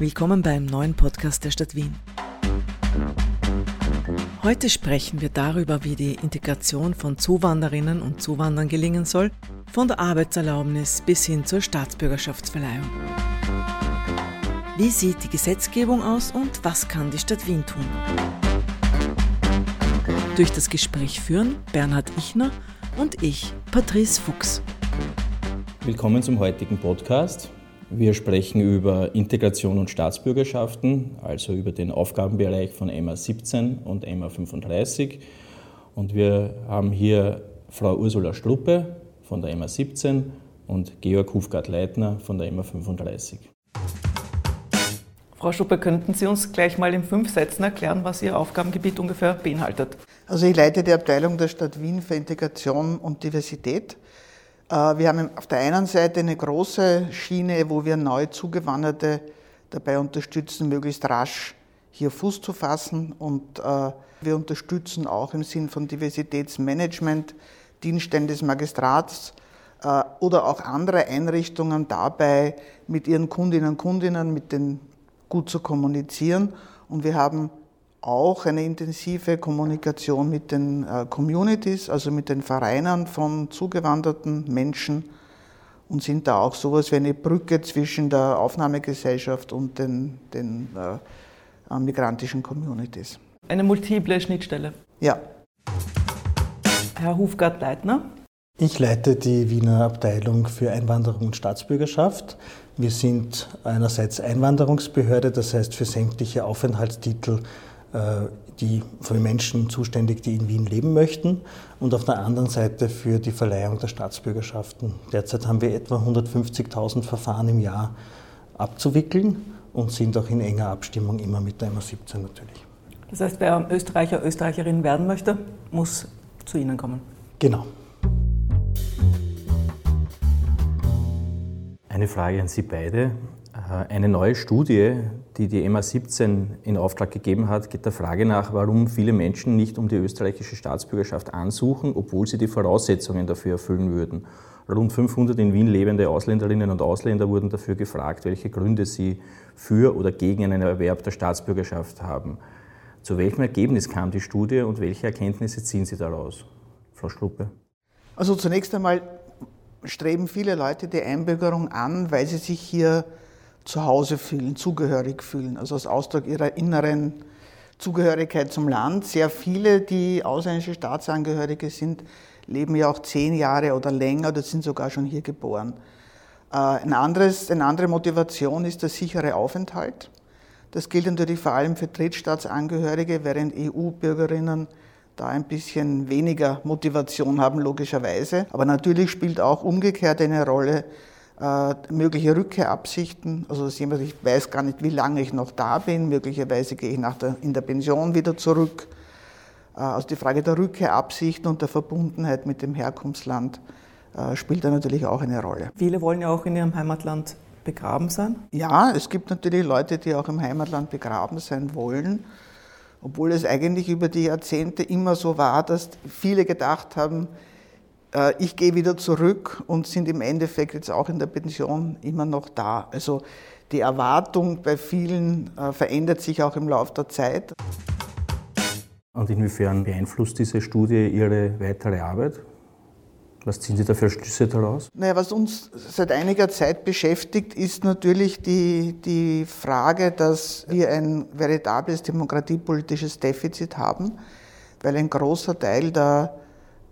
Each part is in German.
Willkommen beim neuen Podcast der Stadt Wien. Heute sprechen wir darüber, wie die Integration von Zuwanderinnen und Zuwanderern gelingen soll, von der Arbeitserlaubnis bis hin zur Staatsbürgerschaftsverleihung. Wie sieht die Gesetzgebung aus und was kann die Stadt Wien tun? Durch das Gespräch führen Bernhard Ichner und ich, Patrice Fuchs. Willkommen zum heutigen Podcast. Wir sprechen über Integration und Staatsbürgerschaften, also über den Aufgabenbereich von MA 17 und MA 35. Und wir haben hier Frau Ursula Struppe von der MA 17 und Georg Hufgard-Leitner von der MA 35. Frau Struppe, könnten Sie uns gleich mal in fünf Sätzen erklären, was Ihr Aufgabengebiet ungefähr beinhaltet? Also ich leite die Abteilung der Stadt Wien für Integration und Diversität. Äh, wir haben auf der einen Seite eine große Schiene, wo wir neu Zugewanderte dabei unterstützen, möglichst rasch hier Fuß zu fassen. Und äh, wir unterstützen auch im Sinn von Diversitätsmanagement Dienststellen des Magistrats äh, oder auch andere Einrichtungen dabei, mit ihren Kundinnen und Kundinnen, mit den gut zu kommunizieren. Und wir haben auch eine intensive Kommunikation mit den äh, Communities, also mit den Vereinen von zugewanderten Menschen und sind da auch sowas wie eine Brücke zwischen der Aufnahmegesellschaft und den, den äh, migrantischen Communities. Eine multiple Schnittstelle. Ja. Herr Hufgart-Leitner. Ich leite die Wiener Abteilung für Einwanderung und Staatsbürgerschaft. Wir sind einerseits Einwanderungsbehörde, das heißt für sämtliche Aufenthaltstitel äh, die für Menschen zuständig, die in Wien leben möchten und auf der anderen Seite für die Verleihung der Staatsbürgerschaften. Derzeit haben wir etwa 150.000 Verfahren im Jahr abzuwickeln und sind auch in enger Abstimmung immer mit der MA17 natürlich. Das heißt, wer Österreicher, Österreicherin werden möchte, muss zu Ihnen kommen. Genau. Eine Frage an Sie beide. Äh, eine neue Studie, die die MA17 in Auftrag gegeben hat, geht der Frage nach, warum viele Menschen nicht um die österreichische Staatsbürgerschaft ansuchen, obwohl sie die Voraussetzungen dafür erfüllen würden. Rund 500 in Wien lebende Ausländerinnen und Ausländer wurden dafür gefragt, welche Gründe sie für oder gegen einen Erwerb der Staatsbürgerschaft haben. Zu welchem Ergebnis kam die Studie und welche Erkenntnisse ziehen Sie daraus? Frau Schluppe. Also zunächst einmal streben viele Leute die Einbürgerung an, weil sie sich hier zu Hause fühlen, zugehörig fühlen, also als Ausdruck ihrer inneren Zugehörigkeit zum Land. Sehr viele, die ausländische Staatsangehörige sind, leben ja auch zehn Jahre oder länger oder sind sogar schon hier geboren. Äh, ein anderes, eine andere Motivation ist der sichere Aufenthalt. Das gilt natürlich vor allem für Drittstaatsangehörige, während EU-Bürgerinnen da ein bisschen weniger Motivation haben, logischerweise. Aber natürlich spielt auch umgekehrt eine Rolle, äh, mögliche Rückkehrabsichten. Also dass jemand, ich weiß gar nicht, wie lange ich noch da bin, möglicherweise gehe ich nach der, in der Pension wieder zurück. Äh, also die Frage der Rückkehrabsichten und der Verbundenheit mit dem Herkunftsland äh, spielt da natürlich auch eine Rolle. Viele wollen ja auch in ihrem Heimatland begraben sein? Ja, es gibt natürlich Leute, die auch im Heimatland begraben sein wollen, obwohl es eigentlich über die Jahrzehnte immer so war, dass viele gedacht haben, ich gehe wieder zurück und sind im Endeffekt jetzt auch in der Pension immer noch da. Also die Erwartung bei vielen äh, verändert sich auch im Laufe der Zeit. Und inwiefern beeinflusst diese Studie Ihre weitere Arbeit? Was ziehen Sie da für Schlüsse daraus? Naja, was uns seit einiger Zeit beschäftigt, ist natürlich die, die Frage, dass wir ein veritables demokratiepolitisches Defizit haben, weil ein großer Teil der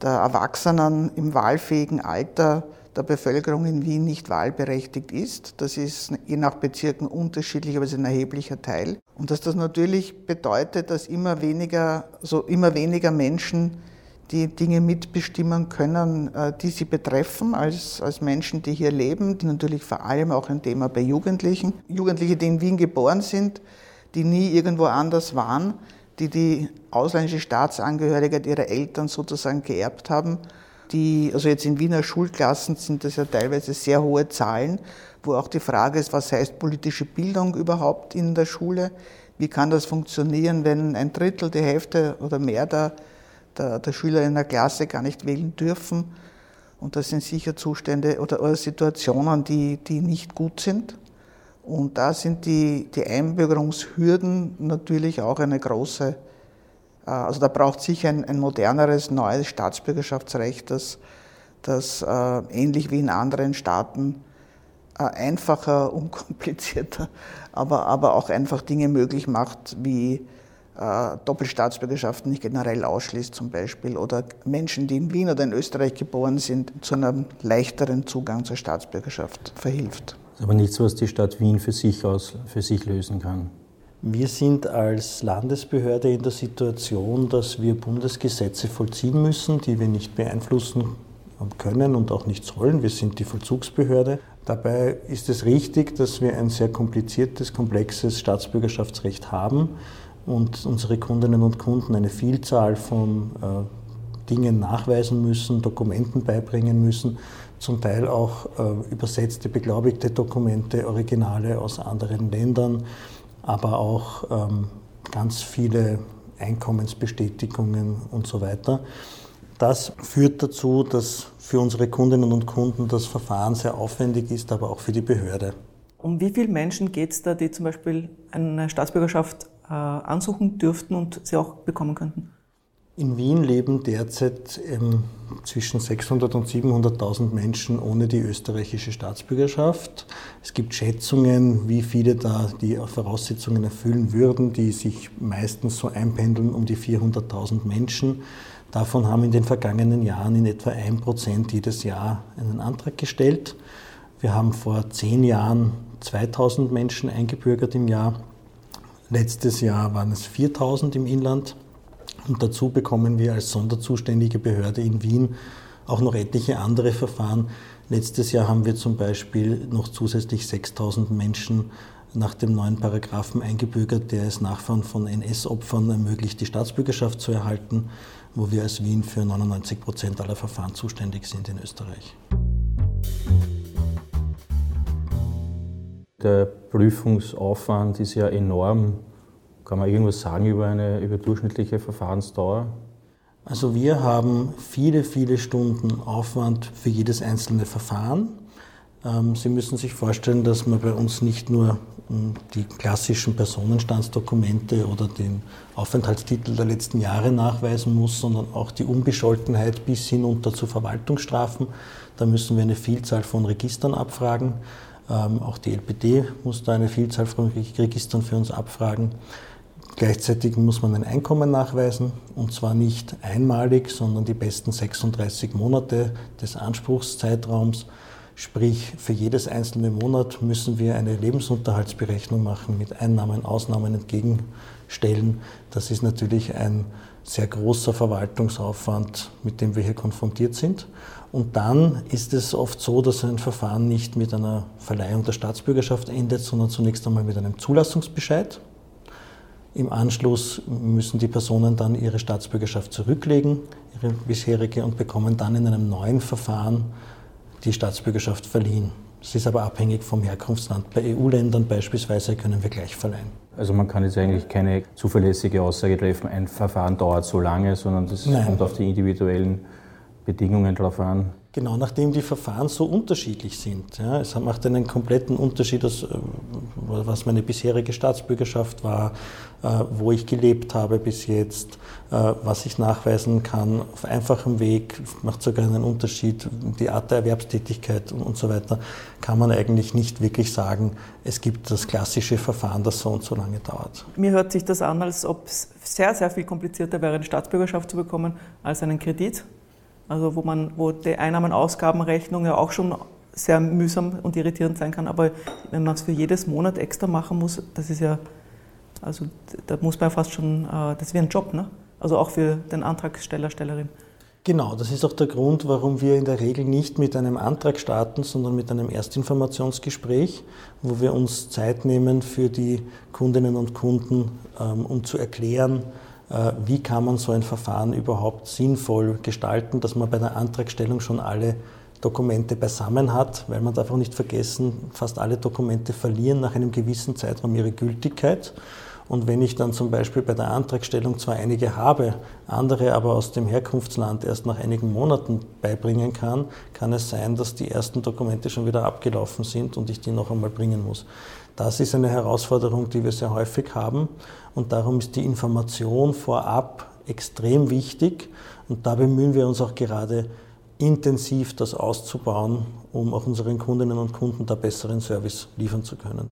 der Erwachsenen im wahlfähigen Alter der Bevölkerung in Wien nicht wahlberechtigt ist. Das ist je nach Bezirken unterschiedlich, aber es ist ein erheblicher Teil. Und dass das natürlich bedeutet, dass immer weniger, so immer weniger Menschen die Dinge mitbestimmen können, äh, die sie betreffen, als, als Menschen, die hier leben. Natürlich vor allem auch ein Thema bei Jugendlichen. Jugendliche, die in Wien geboren sind, die nie irgendwo anders waren, die die ausländische Staatsangehörigkeit ihrer Eltern sozusagen geerbt haben. Die, also jetzt in Wiener Schulklassen sind das ja teilweise sehr hohe Zahlen, wo auch die Frage ist, was heißt politische Bildung überhaupt in der Schule? Wie kann das funktionieren, wenn ein Drittel, die Hälfte oder mehr der, der, der Schüler in der Klasse gar nicht wählen dürfen? Und das sind sicher Zustände oder, oder Situationen, die, die nicht gut sind. Und da sind die, die Einbürgerungshürden natürlich auch eine große, äh, also da braucht sich ein, ein moderneres, neues Staatsbürgerschaftsrecht, das, das äh, ähnlich wie in anderen Staaten äh, einfacher, unkomplizierter, aber, aber auch einfach Dinge möglich macht, wie äh, Doppelstaatsbürgerschaften nicht generell ausschließt zum Beispiel oder Menschen, die in Wien oder in Österreich geboren sind, zu einem leichteren Zugang zur Staatsbürgerschaft verhilft. Aber nichts, was die Stadt Wien für sich, aus, für sich lösen kann. Wir sind als Landesbehörde in der Situation, dass wir Bundesgesetze vollziehen müssen, die wir nicht beeinflussen können und auch nicht sollen. Wir sind die Vollzugsbehörde. Dabei ist es richtig, dass wir ein sehr kompliziertes, komplexes Staatsbürgerschaftsrecht haben und unsere Kundinnen und Kunden eine Vielzahl von äh, Dingen nachweisen müssen, Dokumenten beibringen müssen, zum Teil auch äh, übersetzte, beglaubigte Dokumente, Originale aus anderen Ländern, aber auch ähm, ganz viele Einkommensbestätigungen und so weiter. Das führt dazu, dass für unsere Kundinnen und Kunden das Verfahren sehr aufwendig ist, aber auch für die Behörde. Um wie viele Menschen geht es da, die zum Beispiel eine Staatsbürgerschaft äh, ansuchen dürften und sie auch bekommen könnten? In Wien leben derzeit ähm, zwischen 600 und 700.000 Menschen ohne die österreichische Staatsbürgerschaft. Es gibt Schätzungen, wie viele da die Voraussetzungen erfüllen würden, die sich meistens so einpendeln um die 400.000 Menschen. Davon haben in den vergangenen Jahren in etwa ein Prozent jedes Jahr einen Antrag gestellt. Wir haben vor zehn Jahren 2000 Menschen eingebürgert im Jahr. Letztes Jahr waren es 4000 im Inland. Und dazu bekommen wir als sonderzuständige Behörde in Wien auch noch etliche andere Verfahren. Letztes Jahr haben wir zum Beispiel noch zusätzlich 6000 Menschen nach dem neuen Paragraphen eingebürgert, der es Nachfahren von NS-Opfern ermöglicht, die Staatsbürgerschaft zu erhalten, wo wir als Wien für 99 Prozent aller Verfahren zuständig sind in Österreich. Der Prüfungsaufwand ist ja enorm. Kann man irgendwas sagen über eine über durchschnittliche Verfahrensdauer? Also wir haben viele, viele Stunden Aufwand für jedes einzelne Verfahren. Ähm, Sie müssen sich vorstellen, dass man bei uns nicht nur hm, die klassischen Personenstandsdokumente oder den Aufenthaltstitel der letzten Jahre nachweisen muss, sondern auch die Unbescholtenheit bis hinunter zu Verwaltungsstrafen. Da müssen wir eine Vielzahl von Registern abfragen. Ähm, auch die LPD muss da eine Vielzahl von Registern für uns abfragen. Gleichzeitig muss man ein Einkommen nachweisen und zwar nicht einmalig, sondern die besten 36 Monate des Anspruchszeitraums. Sprich, für jedes einzelne Monat müssen wir eine Lebensunterhaltsberechnung machen, mit Einnahmen, Ausnahmen entgegenstellen. Das ist natürlich ein sehr großer Verwaltungsaufwand, mit dem wir hier konfrontiert sind. Und dann ist es oft so, dass ein Verfahren nicht mit einer Verleihung der Staatsbürgerschaft endet, sondern zunächst einmal mit einem Zulassungsbescheid. Im Anschluss müssen die Personen dann ihre Staatsbürgerschaft zurücklegen, ihre bisherige, und bekommen dann in einem neuen Verfahren die Staatsbürgerschaft verliehen. Es ist aber abhängig vom Herkunftsland. Bei EU-Ländern beispielsweise können wir gleich verleihen. Also man kann jetzt eigentlich keine zuverlässige Aussage treffen, ein Verfahren dauert so lange, sondern das Nein. kommt auf die individuellen Bedingungen drauf an. Genau, nachdem die Verfahren so unterschiedlich sind. Ja, es macht einen kompletten Unterschied, dass, äh, was meine bisherige Staatsbürgerschaft war, äh, wo ich gelebt habe bis jetzt, äh, was ich nachweisen kann auf einfachem Weg, macht sogar einen Unterschied, die Art der Erwerbstätigkeit und so weiter, kann man eigentlich nicht wirklich sagen, es gibt das klassische Verfahren, das so und so lange dauert. Mir hört sich das an, als ob es sehr, sehr viel komplizierter wäre, eine Staatsbürgerschaft zu bekommen als einen Kredit. Also wo man, wo die Einnahmen-Ausgabenrechnung ja auch schon sehr mühsam und irritierend sein kann, aber wenn man es für jedes Monat extra machen muss, das ist ja, also da muss man fast schon, äh, das ist wie ein Job, ne? Also auch für den Antragsteller, Stellerin. Genau, das ist auch der Grund, warum wir in der Regel nicht mit einem Antrag starten, sondern mit einem Erstinformationsgespräch, wo wir uns Zeit nehmen für die Kundinnen und Kunden, ähm, um zu erklären, wie kann man so ein Verfahren überhaupt sinnvoll gestalten, dass man bei der Antragstellung schon alle Dokumente beisammen hat, weil man darf auch nicht vergessen, fast alle Dokumente verlieren nach einem gewissen Zeitraum ihre Gültigkeit. Und wenn ich dann zum Beispiel bei der Antragstellung zwar einige habe, andere aber aus dem Herkunftsland erst nach einigen Monaten beibringen kann, kann es sein, dass die ersten Dokumente schon wieder abgelaufen sind und ich die noch einmal bringen muss. Das ist eine Herausforderung, die wir sehr häufig haben und darum ist die Information vorab extrem wichtig und da bemühen wir uns auch gerade intensiv, das auszubauen, um auch unseren Kundinnen und Kunden da besseren Service liefern zu können.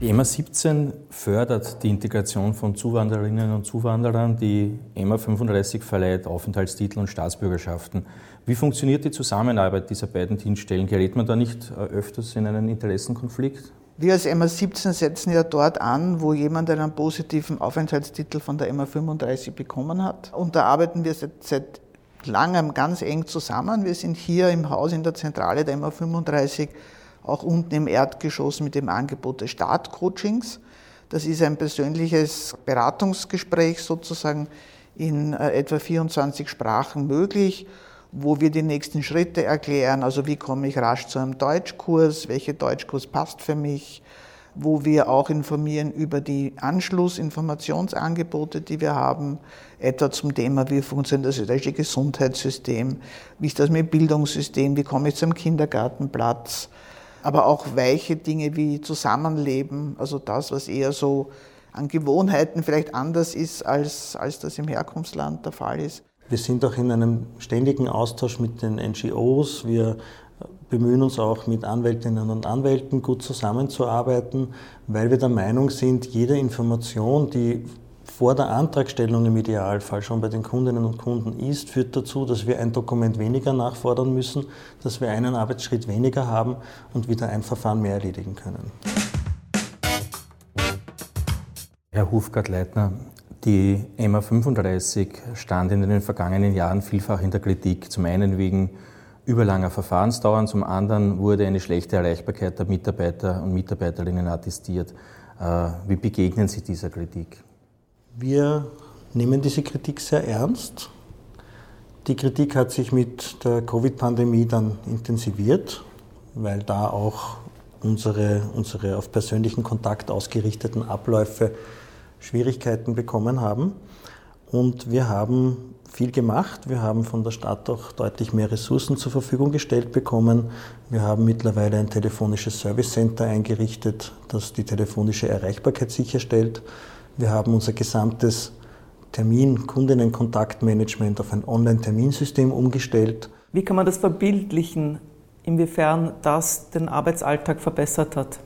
Die EMA 17 fördert die Integration von Zuwandererinnen und Zuwanderern. Die EMA 35 verleiht Aufenthaltstitel und Staatsbürgerschaften. Wie funktioniert die Zusammenarbeit dieser beiden Dienststellen? Gerät man da nicht äh, öfters in einen Interessenkonflikt? Wir als MA 17 setzen ja dort an, wo jemand einen positiven Aufenthaltstitel von der MA 35 bekommen hat. Und da arbeiten wir seit, seit langem ganz eng zusammen. Wir sind hier im Haus in der Zentrale der MA 35 auch unten im Erdgeschoss mit dem Angebot des Startcoachings. Das ist ein persönliches Beratungsgespräch sozusagen in äh, etwa 24 Sprachen möglich wo wir die nächsten Schritte erklären, also wie komme ich rasch zu einem Deutschkurs, welcher Deutschkurs passt für mich, wo wir auch informieren über die Anschlussinformationsangebote, die wir haben, etwa zum Thema, wie funktioniert das österreichische Gesundheitssystem, wie ist das mit Bildungssystem, wie komme ich zum Kindergartenplatz, aber auch weiche Dinge wie Zusammenleben, also das, was eher so an Gewohnheiten vielleicht anders ist, als, als das im Herkunftsland der Fall ist. Wir sind auch in einem ständigen Austausch mit den NGOs. Wir bemühen uns auch mit Anwältinnen und Anwälten gut zusammenzuarbeiten, weil wir der Meinung sind, jede Information, die vor der Antragstellung im Idealfall schon bei den Kundinnen und Kunden ist, führt dazu, dass wir ein Dokument weniger nachfordern müssen, dass wir einen Arbeitsschritt weniger haben und wieder ein Verfahren mehr erledigen können. Herr Hufgart-Leitner, die MA 35 stand in den vergangenen Jahren vielfach in der Kritik. Zum einen wegen überlanger Verfahrensdauern, zum anderen wurde eine schlechte Erreichbarkeit der Mitarbeiter und Mitarbeiterinnen attestiert. Äh, wie begegnen Sie dieser Kritik? Wir nehmen diese Kritik sehr ernst. Die Kritik hat sich mit der Covid-Pandemie dann intensiviert, weil da auch unsere, unsere auf persönlichen Kontakt ausgerichteten Abläufe Schwierigkeiten bekommen haben. Und wir haben viel gemacht. Wir haben von der Stadt auch deutlich mehr Ressourcen zur Verfügung gestellt bekommen. Wir haben mittlerweile ein telefonisches Service Center eingerichtet, das die telefonische Erreichbarkeit sicherstellt. Wir haben unser gesamtes Termin, Kundinnen-Kontaktmanagement auf ein Online-Terminsystem umgestellt. Wie kann man das verbildlichen, inwiefern das den Arbeitsalltag verbessert hat?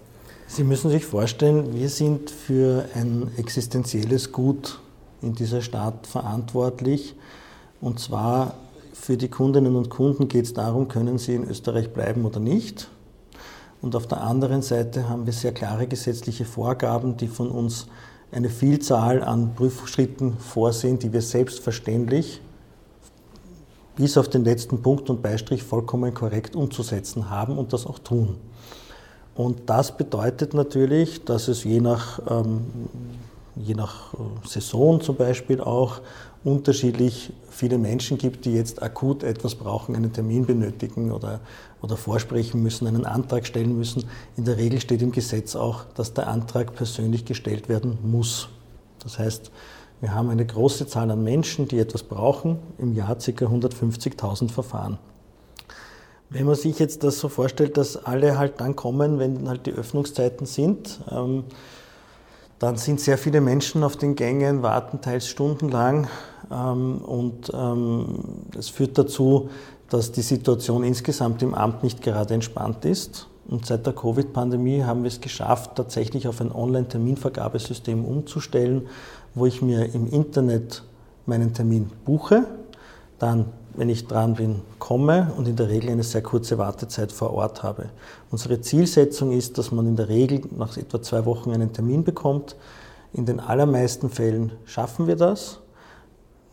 Sie müssen sich vorstellen, wir sind für ein existenzielles Gut in dieser Stadt verantwortlich. Und zwar für die Kundinnen und Kunden geht es darum, können sie in Österreich bleiben oder nicht. Und auf der anderen Seite haben wir sehr klare gesetzliche Vorgaben, die von uns eine Vielzahl an Prüfschritten vorsehen, die wir selbstverständlich bis auf den letzten Punkt und Beistrich vollkommen korrekt umzusetzen haben und das auch tun. Und das bedeutet natürlich, dass es je nach, ähm, je nach äh, Saison zum Beispiel auch unterschiedlich viele Menschen gibt, die jetzt akut etwas brauchen, einen Termin benötigen oder, oder vorsprechen müssen, einen Antrag stellen müssen. In der Regel steht im Gesetz auch, dass der Antrag persönlich gestellt werden muss. Das heißt, wir haben eine große Zahl an Menschen, die etwas brauchen, im Jahr ca. 150.000 Verfahren. Wenn man sich jetzt das so vorstellt, dass alle halt dann kommen, wenn halt die Öffnungszeiten sind, ähm, dann sind sehr viele Menschen auf den Gängen, warten teils stundenlang ähm, und ähm, das führt dazu, dass die Situation insgesamt im Amt nicht gerade entspannt ist. Und seit der Covid-Pandemie haben wir es geschafft, tatsächlich auf ein Online-Terminvergabesystem umzustellen, wo ich mir im Internet meinen Termin buche, dann wenn ich dran bin, komme und in der Regel eine sehr kurze Wartezeit vor Ort habe. Unsere Zielsetzung ist, dass man in der Regel nach etwa zwei Wochen einen Termin bekommt. In den allermeisten Fällen schaffen wir das.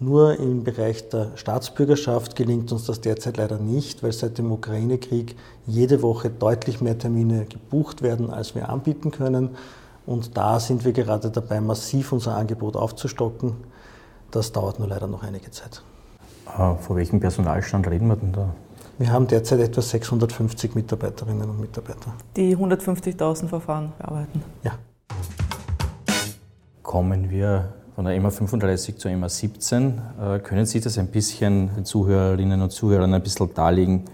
Nur im Bereich der Staatsbürgerschaft gelingt uns das derzeit leider nicht, weil seit dem Ukraine-Krieg jede Woche deutlich mehr Termine gebucht werden, als wir anbieten können. Und da sind wir gerade dabei, massiv unser Angebot aufzustocken. Das dauert nur leider noch einige Zeit. Äh, vor welchem Personalstand reden wir denn da? Wir haben derzeit etwa 650 Mitarbeiterinnen und Mitarbeiter. Die 150.000 Verfahren bearbeiten? Ja. Kommen wir von der EMA 35 zur EMA 17. Äh, können Sie das ein bisschen den Zuhörerinnen und Zuhörern ein bisschen darlegen?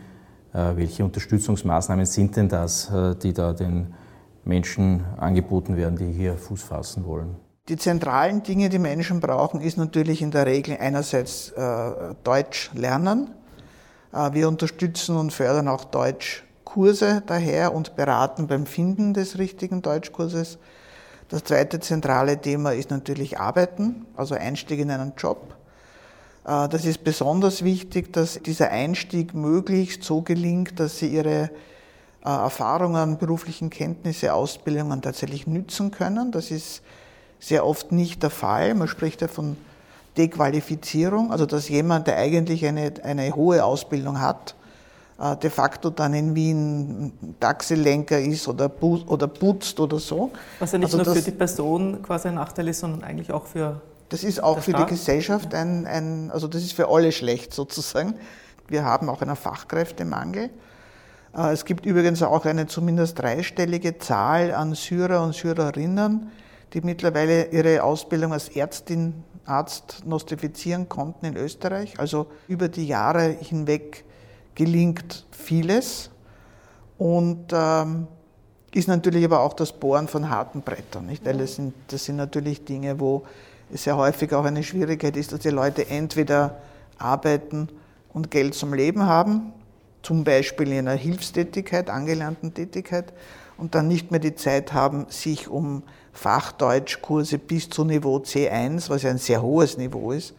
Äh, welche Unterstützungsmaßnahmen sind denn das, äh, die da den Menschen angeboten werden, die hier Fuß fassen wollen? Die zentralen Dinge, die Menschen brauchen, ist natürlich in der Regel einerseits Deutsch lernen. wir unterstützen und fördern auch Deutschkurse daher und beraten beim Finden des richtigen Deutschkurses. Das zweite zentrale Thema ist natürlich Arbeiten, also Einstieg in einen Job. Äh, das ist besonders wichtig, dass dieser Einstieg möglichst so gelingt, dass Sie Ihre äh, Erfahrungen, beruflichen Kenntnisse, Ausbildungen tatsächlich nützen können. Das ist sehr oft nicht der Fall. Man spricht ja von Dequalifizierung, also dass jemand, der eigentlich eine, eine hohe Ausbildung hat, äh, de facto dann in Wien Taxilenker ist oder, oder putzt oder so. Was ja nicht also nur das, für die Person quasi ein Nachteil ist, sondern eigentlich auch für. Das ist auch für Staat. die Gesellschaft ein, ein, also das ist für alle schlecht sozusagen. Wir haben auch einen Fachkräftemangel. Äh, es gibt übrigens auch eine zumindest dreistellige Zahl an Syrer und Syrerinnen, die mittlerweile ihre Ausbildung als Ärztin, Arzt nostrifizieren konnten in Österreich. Also über die Jahre hinweg gelingt vieles und ähm, ist natürlich aber auch das Bohren von harten Brettern. Nicht? Weil das sind, das sind natürlich Dinge, wo es sehr häufig auch eine Schwierigkeit ist, dass die Leute entweder arbeiten und Geld zum Leben haben, zum Beispiel in einer Hilfstätigkeit, angelernten Tätigkeit, und dann nicht mehr die Zeit haben, sich um Fachdeutschkurse bis zu Niveau C1, was ja ein sehr hohes Niveau ist,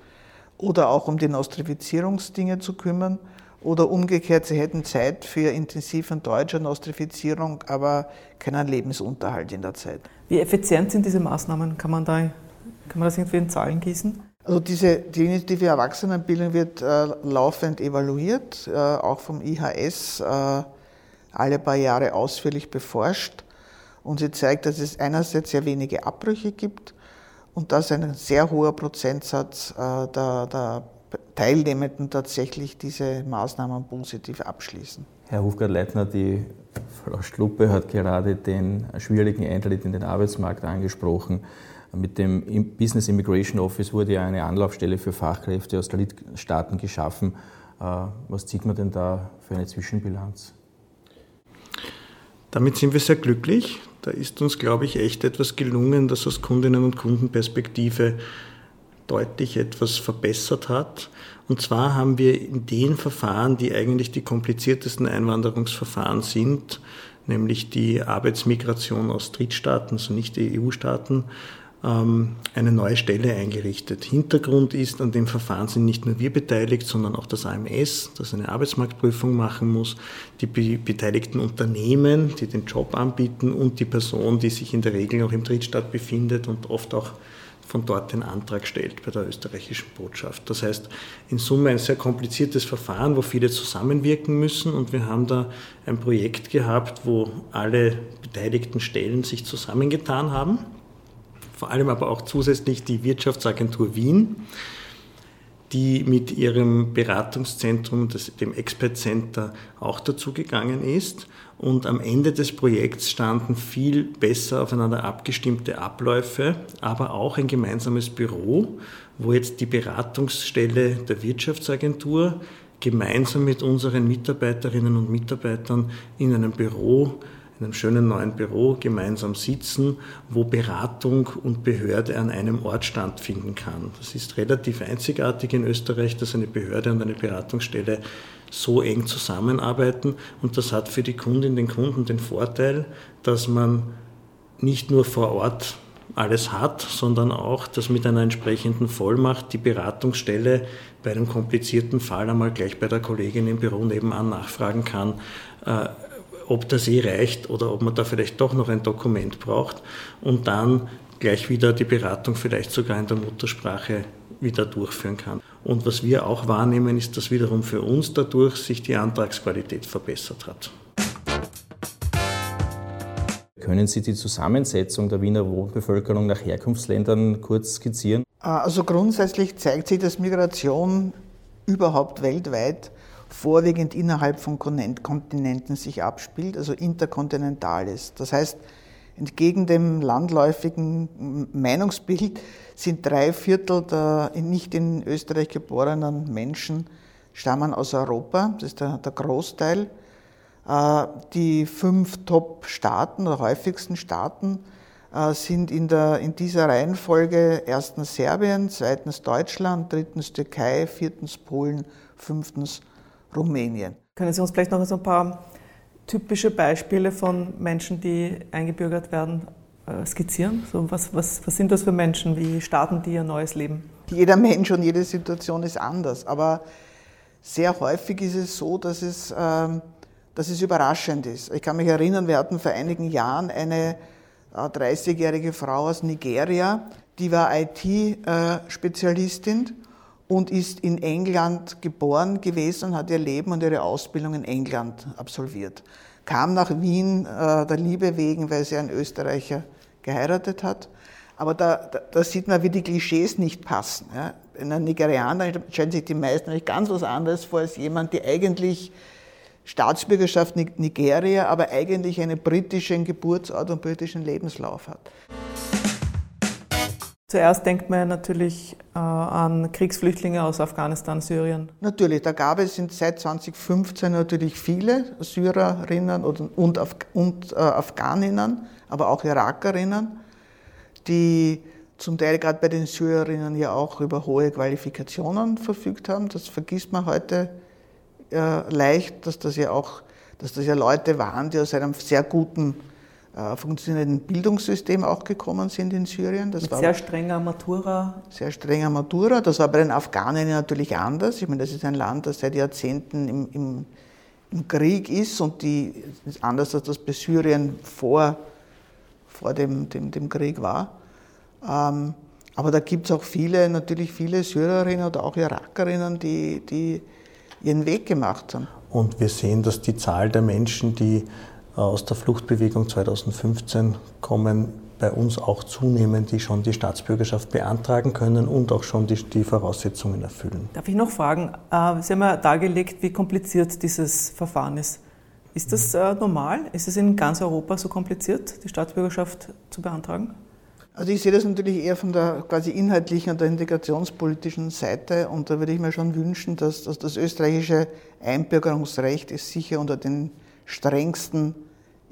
oder auch um die Nostrifizierungsdinge zu kümmern oder umgekehrt, sie hätten Zeit für intensiven Deutsch und Nostrifizierung, aber keinen Lebensunterhalt in der Zeit. Wie effizient sind diese Maßnahmen? Kann man, da, kann man das irgendwie in Zahlen gießen? Also diese, die Initiative Erwachsenenbildung wird äh, laufend evaluiert, äh, auch vom IHS äh, alle paar Jahre ausführlich beforscht. Und sie zeigt, dass es einerseits sehr wenige Abbrüche gibt und dass ein sehr hoher Prozentsatz äh, der, der Teilnehmenden tatsächlich diese Maßnahmen positiv abschließen. Herr Hofgart-Leitner, die Frau Schluppe hat gerade den schwierigen Eintritt in den Arbeitsmarkt angesprochen. Mit dem Business Immigration Office wurde ja eine Anlaufstelle für Fachkräfte aus Drittstaaten geschaffen. Äh, was zieht man denn da für eine Zwischenbilanz? Damit sind wir sehr glücklich. Da ist uns, glaube ich, echt etwas gelungen, das aus Kundinnen und Kundenperspektive deutlich etwas verbessert hat. Und zwar haben wir in den Verfahren, die eigentlich die kompliziertesten Einwanderungsverfahren sind, nämlich die Arbeitsmigration aus Drittstaaten, also nicht EU-Staaten, eine neue Stelle eingerichtet. Hintergrund ist, an dem Verfahren sind nicht nur wir beteiligt, sondern auch das AMS, das eine Arbeitsmarktprüfung machen muss, die beteiligten Unternehmen, die den Job anbieten und die Person, die sich in der Regel auch im Drittstaat befindet und oft auch von dort den Antrag stellt bei der österreichischen Botschaft. Das heißt, in Summe ein sehr kompliziertes Verfahren, wo viele zusammenwirken müssen und wir haben da ein Projekt gehabt, wo alle beteiligten Stellen sich zusammengetan haben, vor allem aber auch zusätzlich die Wirtschaftsagentur Wien, die mit ihrem Beratungszentrum, dem Expert Center, auch dazugegangen ist. Und am Ende des Projekts standen viel besser aufeinander abgestimmte Abläufe, aber auch ein gemeinsames Büro, wo jetzt die Beratungsstelle der Wirtschaftsagentur gemeinsam mit unseren Mitarbeiterinnen und Mitarbeitern in einem Büro, in einem schönen neuen Büro gemeinsam sitzen, wo Beratung und Behörde an einem Ort stattfinden kann. Das ist relativ einzigartig in Österreich, dass eine Behörde und eine Beratungsstelle so eng zusammenarbeiten. Und das hat für die Kundin, den Kunden den Vorteil, dass man nicht nur vor Ort alles hat, sondern auch, dass mit einer entsprechenden Vollmacht die Beratungsstelle bei einem komplizierten Fall einmal gleich bei der Kollegin im Büro nebenan nachfragen kann, äh, ob das eh reicht oder ob man da vielleicht doch noch ein Dokument braucht und dann gleich wieder die Beratung vielleicht sogar in der Muttersprache wieder durchführen kann. Und was wir auch wahrnehmen, ist, dass wiederum für uns dadurch sich die Antragsqualität verbessert hat. Können Sie die Zusammensetzung der Wiener Wohnbevölkerung nach Herkunftsländern kurz skizzieren? Also grundsätzlich zeigt sich, dass Migration überhaupt weltweit vorwiegend innerhalb von Kontinenten sich abspielt, also interkontinental ist. Das heißt, entgegen dem landläufigen Meinungsbild sind drei Viertel der nicht in Österreich geborenen Menschen stammen aus Europa, das ist der, der Großteil. Äh, die fünf Top-Staaten oder häufigsten Staaten äh, sind in, der, in dieser Reihenfolge erstens Serbien, zweitens Deutschland, drittens Türkei, viertens Polen, fünftens Rumänien. Können Sie uns vielleicht noch so ein paar typische Beispiele von Menschen, die eingebürgert werden, äh, skizzieren? So was, was, was sind das für Menschen? Wie starten die ihr neues Leben? Jeder Mensch und jede Situation ist anders, aber sehr häufig ist es so, dass es, ähm, dass es überraschend ist. Ich kann mich erinnern, wir hatten vor einigen Jahren eine 30-jährige äh, Frau aus Nigeria, die war IT-Spezialistin und ist in England geboren gewesen und hat ihr Leben und ihre Ausbildung in England absolviert. Kam nach Wien äh, der Liebe wegen, weil sie einen Österreicher geheiratet hat. Aber da, da, da sieht man, wie die Klischees nicht passen. Ja. In einer Nigerianer stellen sich die meisten eigentlich ganz was anderes vor als jemand, die eigentlich Staatsbürgerschaft Nigeria, aber eigentlich einen britischen Geburtsort und britischen Lebenslauf hat. Zuerst denkt man natürlich äh, an Kriegsflüchtlinge aus Afghanistan, Syrien. Natürlich, da gab es seit 2015 natürlich viele Syrerinnen und, Af und äh, Afghaninnen, aber auch Irakerinnen, die zum Teil gerade bei den Syrerinnen ja auch über hohe Qualifikationen verfügt haben. Das vergisst man heute äh, leicht, dass das ja auch, dass das ja Leute waren, die aus einem sehr guten funktionierenden Bildungssystem auch gekommen sind in Syrien. Das Mit war sehr strenger Matura. Sehr strenger Matura. Das war bei den Afghanen natürlich anders. Ich meine, das ist ein Land, das seit Jahrzehnten im, im, im Krieg ist und die ist anders als das bei Syrien vor, vor dem, dem, dem Krieg war. Ähm, aber da gibt es auch viele, natürlich viele Syrerinnen oder auch Irakerinnen, die, die ihren Weg gemacht haben. Und wir sehen, dass die Zahl der Menschen, die aus der Fluchtbewegung 2015 kommen bei uns auch zunehmen, die schon die Staatsbürgerschaft beantragen können und auch schon die, die Voraussetzungen erfüllen. Darf ich noch fragen? Äh, Sie haben ja dargelegt, wie kompliziert dieses Verfahren ist. Ist das äh, normal? Ist es in ganz Europa so kompliziert, die Staatsbürgerschaft zu beantragen? Also ich sehe das natürlich eher von der quasi inhaltlichen und der integrationspolitischen Seite und da würde ich mir schon wünschen, dass, dass das österreichische Einbürgerungsrecht ist sicher unter den strengsten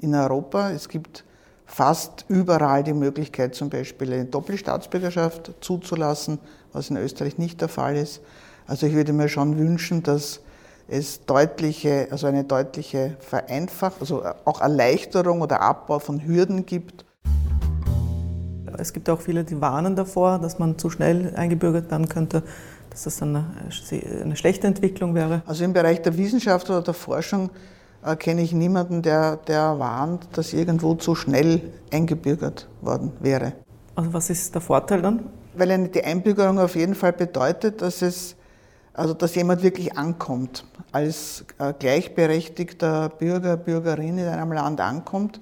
in Europa. Es gibt fast überall die Möglichkeit, zum Beispiel eine Doppelstaatsbürgerschaft zuzulassen, was in Österreich nicht der Fall ist. Also ich würde mir schon wünschen, dass es deutliche, also eine deutliche Vereinfachung, also auch Erleichterung oder Abbau von Hürden gibt. Es gibt auch viele, die warnen davor, dass man zu schnell eingebürgert werden könnte, dass das dann eine, eine schlechte Entwicklung wäre. Also im Bereich der Wissenschaft oder der Forschung äh, kenne ich niemanden, der, der warnt, dass irgendwo zu schnell eingebürgert worden wäre. Also was ist der Vorteil dann? Weil eine, die Einbürgerung auf jeden Fall bedeutet, dass es also dass jemand wirklich ankommt, als äh, gleichberechtigter Bürger, Bürgerin in einem Land ankommt.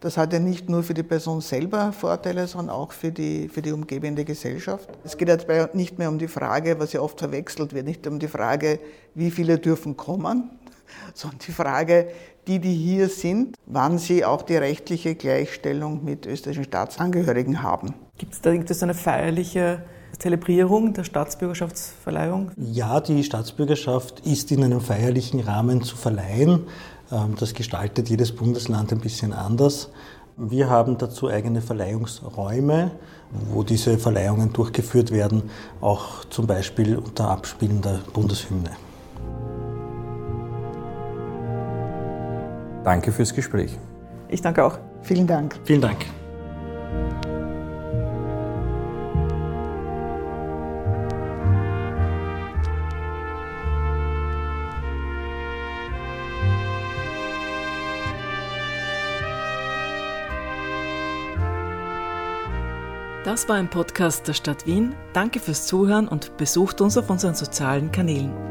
Das hat ja nicht nur für die Person selber Vorteile, sondern auch für die, für die umgebende Gesellschaft. Es geht jetzt nicht mehr um die Frage, was ja oft verwechselt wird, nicht um die Frage, wie viele dürfen kommen, sondern die Frage, die, die hier sind, wann sie auch die rechtliche Gleichstellung mit österreichischen Staatsangehörigen haben. Gibt es da es eine feierliche Zelebrierung der Staatsbürgerschaftsverleihung? Ja, die Staatsbürgerschaft ist in einem feierlichen Rahmen zu verleihen. Ähm, das gestaltet jedes Bundesland ein bisschen anders. Wir haben dazu eigene Verleihungsräume, wo diese Verleihungen durchgeführt werden, auch zum Beispiel unter Abspielen der Bundeshymne. Danke fürs Gespräch. Ich danke auch. Vielen Dank. Vielen Dank. Das war ein Podcast der Stadt Wien. Danke fürs Zuhören und besucht uns auf unseren sozialen Kanälen.